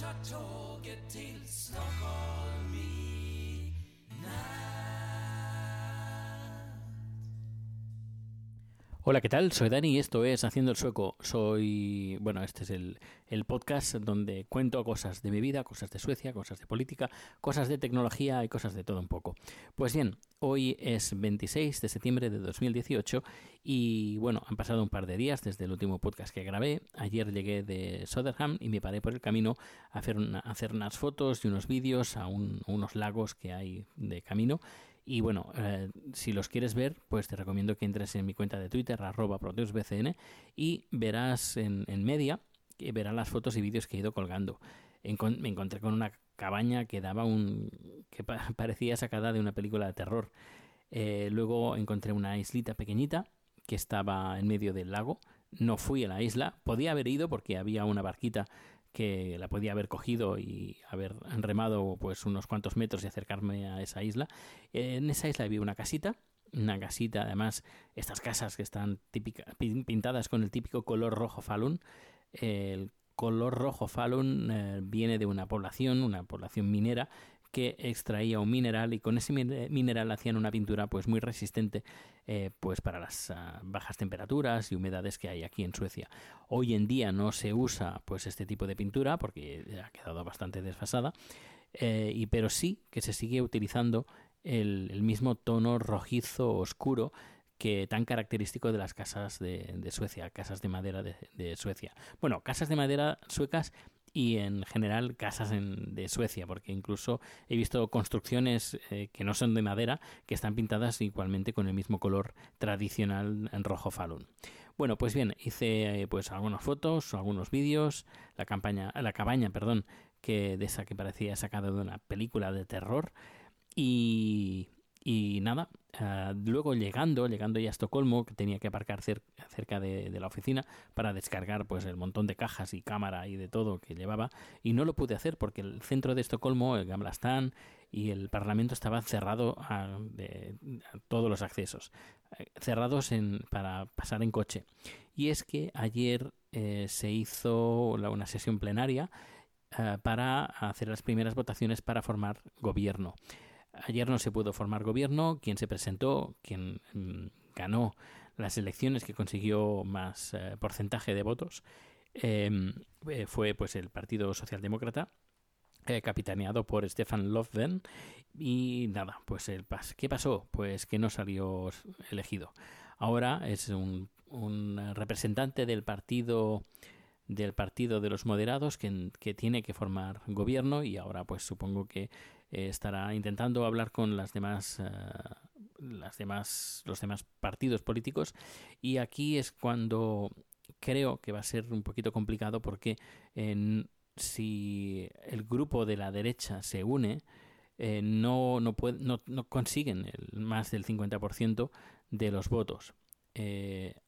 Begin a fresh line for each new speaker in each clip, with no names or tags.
tar tåget till Stockholm i
Hola, ¿qué tal? Soy Dani y esto es Haciendo el Sueco. Soy, bueno, este es el, podcast donde cuento cosas de mi vida, cosas de Suecia, cosas de política, cosas de tecnología y cosas de todo un poco. Pues bien, hoy es 26 de septiembre de 2018 y bueno, han pasado un par de días desde el último podcast que grabé. Ayer llegué de Soderham y me paré por el camino a hacer, hacer unas fotos y unos vídeos a un, unos lagos que hay de camino y bueno, eh, si los quieres ver, pues te recomiendo que entres en mi cuenta de Twitter, arroba proteusbcn, y verás en, media, que verás las fotos y vídeos que he ido colgando. me encontré con una cabaña que daba un. que parecía sacada de una película de terror. Eh, luego encontré una islita pequeñita que estaba en medio del lago. No fui a la isla, podía haber ido porque había una barquita que la podía haber cogido y haber remado pues unos cuantos metros y acercarme a esa isla. En esa isla había una casita, una casita, además, estas casas que están típica, pintadas con el típico color rojo falun. El color rojo falun eh, viene de una población, una población minera que extraía un mineral y con ese mineral hacían una pintura pues muy resistente eh, pues para las ah, bajas temperaturas y humedades que hay aquí en Suecia. Hoy en día no se usa pues este tipo de pintura porque ha quedado bastante desfasada, eh, y, pero sí que se sigue utilizando el, mismo tono rojizo oscuro que tan característico de las casas de, Suecia, casas de madera de, de, Suecia. Bueno, casas de madera suecas y en general casas de Suecia, porque incluso he visto construcciones eh, que no son de madera que están pintadas igualmente con el mismo color tradicional en rojo falun. Bueno, pues bien, hice eh, pues algunas fotos, algunos vídeos, la campaña, la cabaña, perdón, que de esa que parecía sacada de una película de terror y y nada, eh, luego llegando, llegando ya a Estocolmo, que tenía que aparcar cerca de, la oficina para descargar pues el montón de cajas y cámara y de todo que llevaba, y no lo pude hacer porque el centro de Estocolmo, el Gamla y el Parlamento estaban cerrado a, de, todos los accesos, eh, cerrados en, para pasar en coche. Y es que ayer eh, se hizo una sesión plenaria para hacer las primeras votaciones para formar gobierno. Ayer no se pudo formar gobierno. Quien se presentó, quien mm, ganó las elecciones, que consiguió más eh, porcentaje de votos, em, eh, fue pues el Partido Socialdemócrata. Eh, capitaneado por Stefan Löfven y nada, pues el ¿qué pasó? Pues que no salió elegido. Ahora es un, un representante del partido del partido de los moderados que, que, tiene que formar gobierno y ahora pues supongo que eh, estará intentando hablar con las demás eh, las demás los demás partidos políticos y aquí es cuando creo que va a ser un poquito complicado porque si el grupo de la derecha se une eh, no, no, puede, no, no, consiguen el, más del 50% de los votos.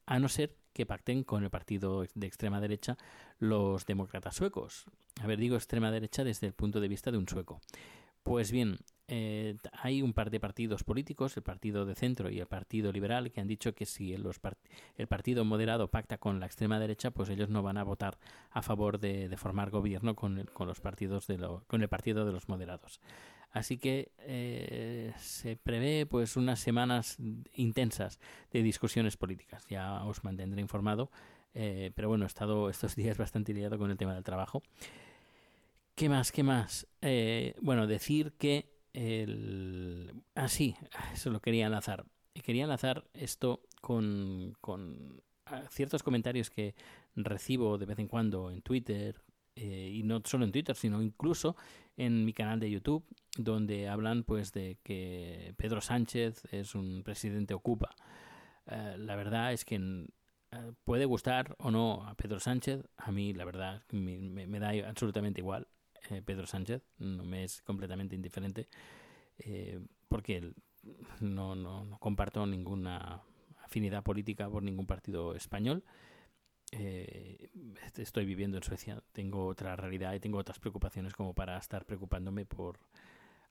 a no ser que pacten con el partido de extrema derecha, los demócratas suecos. A ver, digo extrema derecha desde el punto de vista de un sueco. Pues bien, eh, hay un par de partidos políticos, el Partido de Centro y el Partido Liberal, que han dicho que si el Partido Moderado pacta con la extrema derecha, pues ellos no van a votar a favor de, formar gobierno con, los partidos con el Partido de los Moderados. Así que eh, se prevé pues unas semanas intensas de discusiones políticas. Ya os mantendré informado, eh, pero bueno, he estado estos días bastante liado con el tema del trabajo. ¿Qué más? ¿Qué más? Eh, bueno, decir que el... Ah, sí, eso lo quería enlazar. Quería enlazar esto con, con ah, ciertos comentarios que recibo de vez en cuando en Twitter, eh, y no solo en Twitter, sino incluso en mi canal de YouTube, donde hablan pues de que Pedro Sánchez es un presidente ocupa. Eh, la verdad es que puede gustar o no a Pedro Sánchez, a mí la verdad me da absolutamente igual. Eh, Pedro Sánchez, no me es completamente indiferente, eh, porque no, no, comparto ninguna afinidad política por ningún partido español. Eh, estoy viviendo en Suecia, tengo otra realidad y tengo otras preocupaciones como para estar preocupándome por,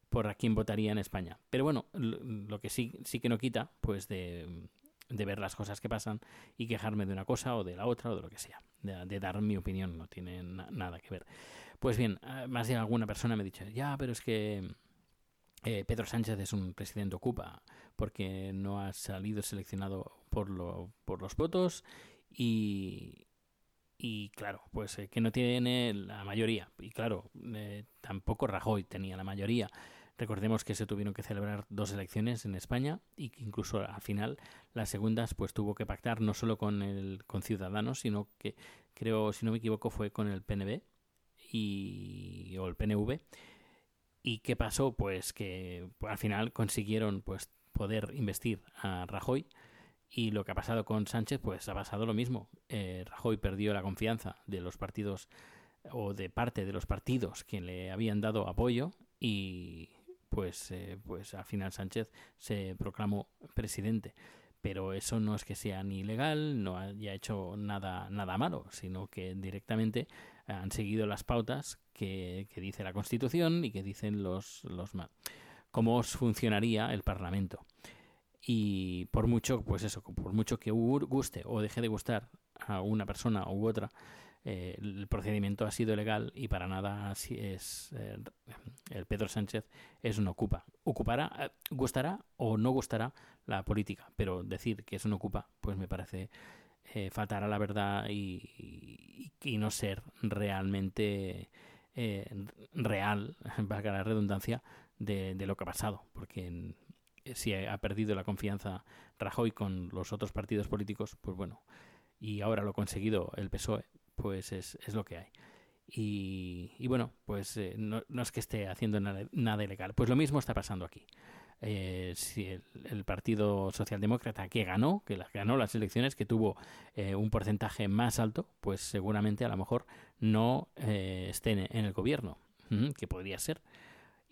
por a quién votaría en España. Pero bueno, lo, que sí, sí que no quita, pues de, de ver las cosas que pasan y quejarme de una cosa o de la otra o de lo que sea, de, dar mi opinión, no tiene nada que ver. Pues bien, eh, más de alguna persona me ha dicho, ya, pero es que eh, Pedro Sánchez es un presidente ocupa porque no ha salido seleccionado por, lo, por los votos y, y claro, pues eh, que no tiene la mayoría. Y claro, eh, tampoco Rajoy tenía la mayoría. Recordemos que se tuvieron que celebrar dos elecciones en España y que incluso al final las segundas pues tuvo que pactar no solo con el con Ciudadanos, sino que creo, si no me equivoco, fue con el PNV y o el PNV. ¿Y qué pasó? Pues que al final consiguieron pues poder investir a Rajoy y lo que ha pasado con Sánchez, pues ha pasado lo mismo. Eh, Rajoy perdió la confianza de los partidos o de parte de los partidos que le habían dado apoyo y pues, eh, pues al final Sánchez se proclamó presidente. Pero eso no es que sea ni legal, no haya hecho nada, nada malo, sino que directamente han seguido las pautas que, que dice la Constitución y que dicen los, los cómo funcionaría el Parlamento y por mucho, pues eso, por mucho que guste o deje de gustar a una persona u otra, eh, el procedimiento ha sido legal y para nada es eh, el Pedro Sánchez es un ocupa. Ocupará, eh, gustará o no gustará la política, pero decir que es un ocupa, pues me parece faltar a la verdad y, y, no ser realmente real, valga la redundancia, de, de, lo que ha pasado, porque si ha perdido la confianza Rajoy con los otros partidos políticos, pues bueno, y ahora lo ha conseguido el PSOE, pues es, es lo que hay. Y, y bueno, pues eh, no, no, es que esté haciendo nada, ilegal. Pues lo mismo está pasando aquí. Eh, si el, Partido Socialdemócrata que ganó, que ganó las elecciones, que tuvo eh, un porcentaje más alto, pues seguramente a lo mejor no eh, esté en el gobierno, que podría ser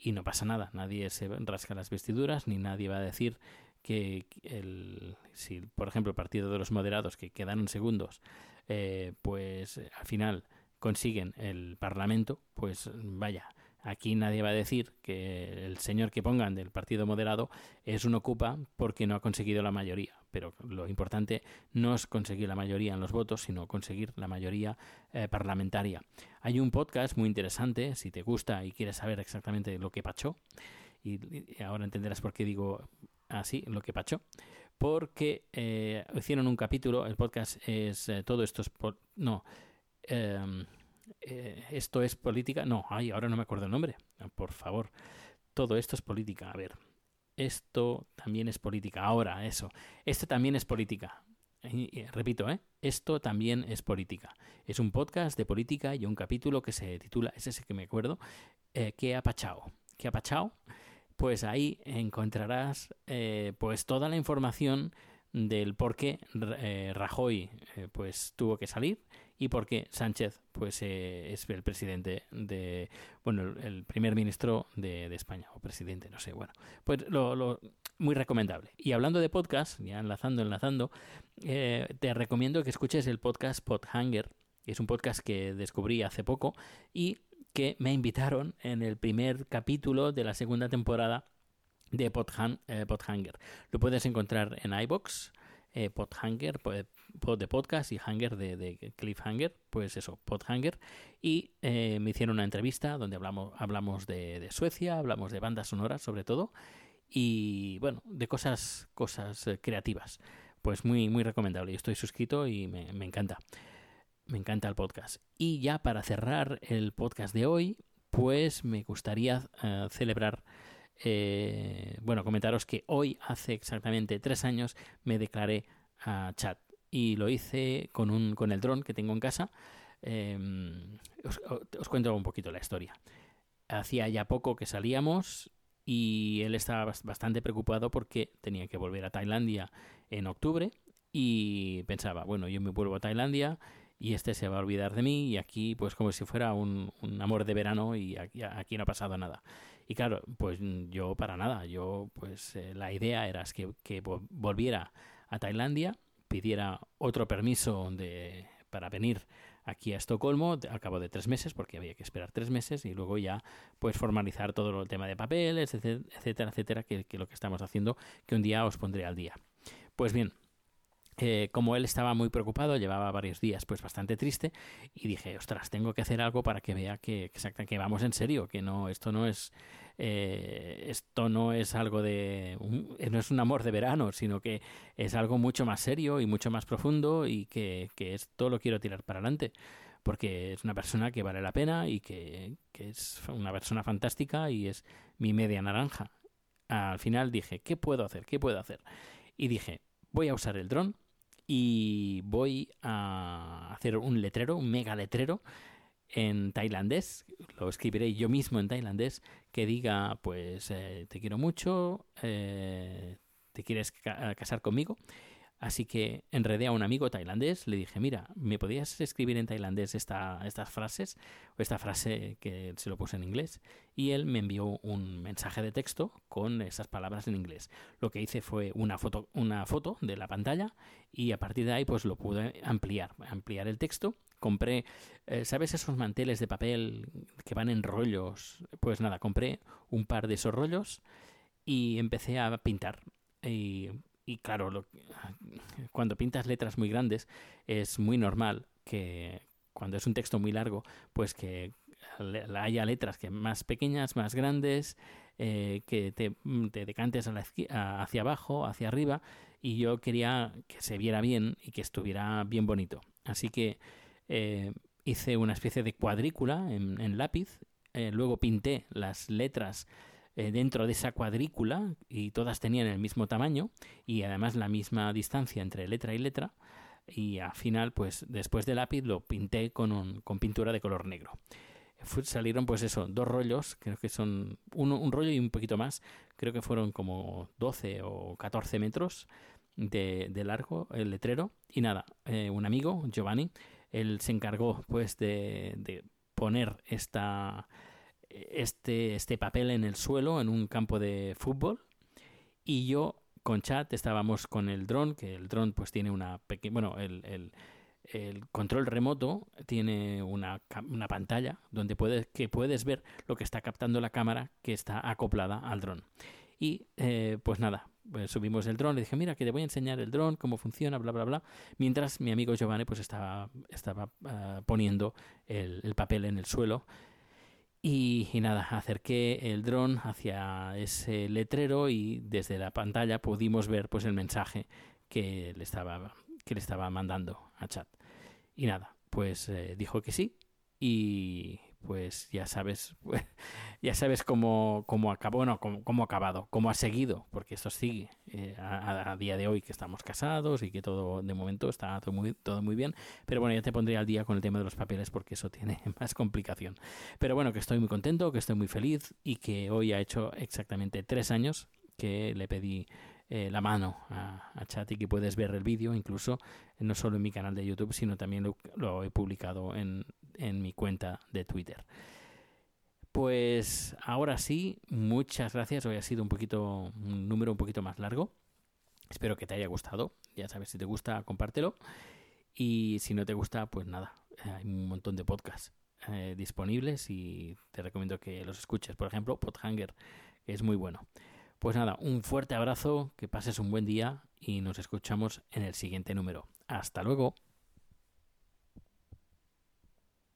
y no pasa nada, nadie se rasca las vestiduras ni nadie va a decir que el, si por ejemplo el partido de los moderados que quedaron segundos eh, pues al final consiguen el parlamento pues vaya Aquí nadie va a decir que el señor que pongan del partido moderado es un ocupa porque no ha conseguido la mayoría. Pero lo importante no es conseguir la mayoría en los votos, sino conseguir la mayoría eh, parlamentaria. Hay un podcast muy interesante, si te gusta y quieres saber exactamente lo que pachó, y, ahora entenderás por qué digo así, lo que pachó, porque eh, hicieron un capítulo, el podcast es eh, todo esto es... no. Eh, eh, esto es política. No, ay, ahora no me acuerdo el nombre. Ah, por favor. Todo esto es política. A ver. Esto también es política. Ahora, eso. Esto también es política. Repito, ¿eh? esto también es política. Es un podcast de política y un capítulo que se titula, es ese que me acuerdo, eh, ¿Qué ha pachao? Pues ahí encontrarás eh, pues toda la información del por qué eh, Rajoy pues tuvo que salir y porque Sánchez pues eh, es el presidente de bueno el, primer ministro de, España o presidente no sé bueno pues lo, lo, muy recomendable. Y hablando de podcast ya enlazando enlazando eh, te recomiendo que escuches el podcast Podhanger es un podcast que descubrí hace poco y que me invitaron en el primer capítulo de la segunda temporada de eh, Podhanger. Lo puedes encontrar en iBox eh, Podhanger, pod de podcast y Hanger de, de, Cliffhanger, pues eso, Podhanger. Y eh, me hicieron una entrevista donde hablamos, hablamos de, Suecia, hablamos de bandas sonoras sobre todo, y bueno, de cosas, cosas eh, creativas. Pues muy, muy recomendable. Yo estoy suscrito y me, encanta. Me encanta el podcast. Y ya para cerrar el podcast de hoy, pues me gustaría celebrar eh, bueno, comentaros que hoy, hace exactamente tres años, me declaré a chat y lo hice con, un, con el dron que tengo en casa. Eh, os, cuento un poquito la historia. Hacía ya poco que salíamos y él estaba bastante preocupado porque tenía que volver a Tailandia en octubre y pensaba, bueno, yo me vuelvo a Tailandia y este se va a olvidar de mí y aquí pues como si fuera un, un amor de verano y aquí, no ha pasado nada. Y claro, pues yo para nada, yo pues eh, la idea era que, que volviera a Tailandia, pidiera otro permiso de, para venir aquí a Estocolmo al cabo de tres meses, porque había que esperar tres meses, y luego ya pues formalizar todo el tema de papeles, etcétera, etcétera, que, que lo que estamos haciendo, que un día os pondré al día. Pues bien, eh, como él estaba muy preocupado, llevaba varios días pues bastante triste y dije, ostras, tengo que hacer algo para que vea que, exacta, que vamos en serio, que no, esto no es eh, esto no es algo de un- no es un amor de verano, sino que es algo mucho más serio y mucho más profundo y que, que esto lo quiero tirar para adelante porque es una persona que vale la pena y que, que es una persona fantástica y es mi media naranja. Al final dije, ¿qué puedo hacer? ¿Qué puedo hacer? Y dije, voy a usar el dron y voy a hacer un letrero, un mega letrero en tailandés, lo escribiré yo mismo en tailandés, que diga, pues, eh, te quiero mucho, eh, te quieres ca- casar conmigo. Así que enredé a un amigo tailandés, le dije, mira, ¿me podías escribir en tailandés esta, estas frases? O esta frase que se lo puse en inglés. Y él me envió un mensaje de texto con esas palabras en inglés. Lo que hice fue una foto, una foto de la pantalla y a partir de ahí pues lo pude ampliar, ampliar el texto. Compré, eh, ¿sabes esos manteles de papel que van en rollos? Pues nada, compré un par de esos rollos y empecé a pintar. Y, y claro, lo- cuando pintas letras muy grandes es muy normal que cuando es un texto muy largo, pues que haya letras que más pequeñas, más grandes, eh, que te, te decantes hacia abajo, hacia arriba, y yo quería que se viera bien y que estuviera bien bonito. Así que eh, hice una especie de cuadrícula en, en lápiz, eh, luego pinté las letras eh, dentro de esa cuadrícula y todas tenían el mismo tamaño y además la misma distancia entre letra y letra y al final pues después del lápiz lo pinté con, con pintura de color negro. Salieron pues eso, dos rollos, creo que son uno, un rollo y un poquito más, creo que fueron como 12 o 14 metros de, de largo el letrero y nada, eh, un amigo, Giovanni, él se encargó pues de, de poner esta este, este papel en el suelo en un campo de fútbol y yo con chat estábamos con el dron, que el dron pues tiene una pequeña, bueno, el, el, control remoto tiene una, una pantalla donde puedes, que puedes ver lo que está captando la cámara que está acoplada al dron. Y eh, pues nada, pues subimos el dron, le dije, mira, que te voy a enseñar el dron, cómo funciona, bla, bla, bla. Mientras mi amigo Giovanni pues estaba, estaba ah, poniendo el papel en el suelo. Y, nada, acerqué el dron hacia ese letrero y desde la pantalla pudimos ver pues el mensaje que le estaba, que le estaba mandando a chat. Y nada, pues eh, dijo que sí y pues ya sabes ya sabes cómo, cómo acabó no cómo, cómo ha acabado cómo ha seguido porque esto sigue eh, a, día de hoy que estamos casados y que todo de momento está todo muy todo muy bien pero bueno ya te pondré al día con el tema de los papeles porque eso tiene más complicación. Pero bueno que estoy muy contento que estoy muy feliz y que hoy ha hecho exactamente tres años que le pedí eh, la mano a, a Chat y que puedes ver el vídeo incluso no solo en mi canal de YouTube sino también lo, lo he publicado en, en mi cuenta de Twitter. Pues ahora sí, muchas gracias. Hoy ha sido un poquito un número un poquito más largo. Espero que te haya gustado. Ya sabes, si te gusta, compártelo. Y si no te gusta, pues nada, hay un montón de podcasts eh, disponibles y te recomiendo que los escuches. Por ejemplo, Podhanger, es muy bueno. Pues nada, un fuerte abrazo, que pases un buen día y nos escuchamos en el siguiente número. Hasta luego.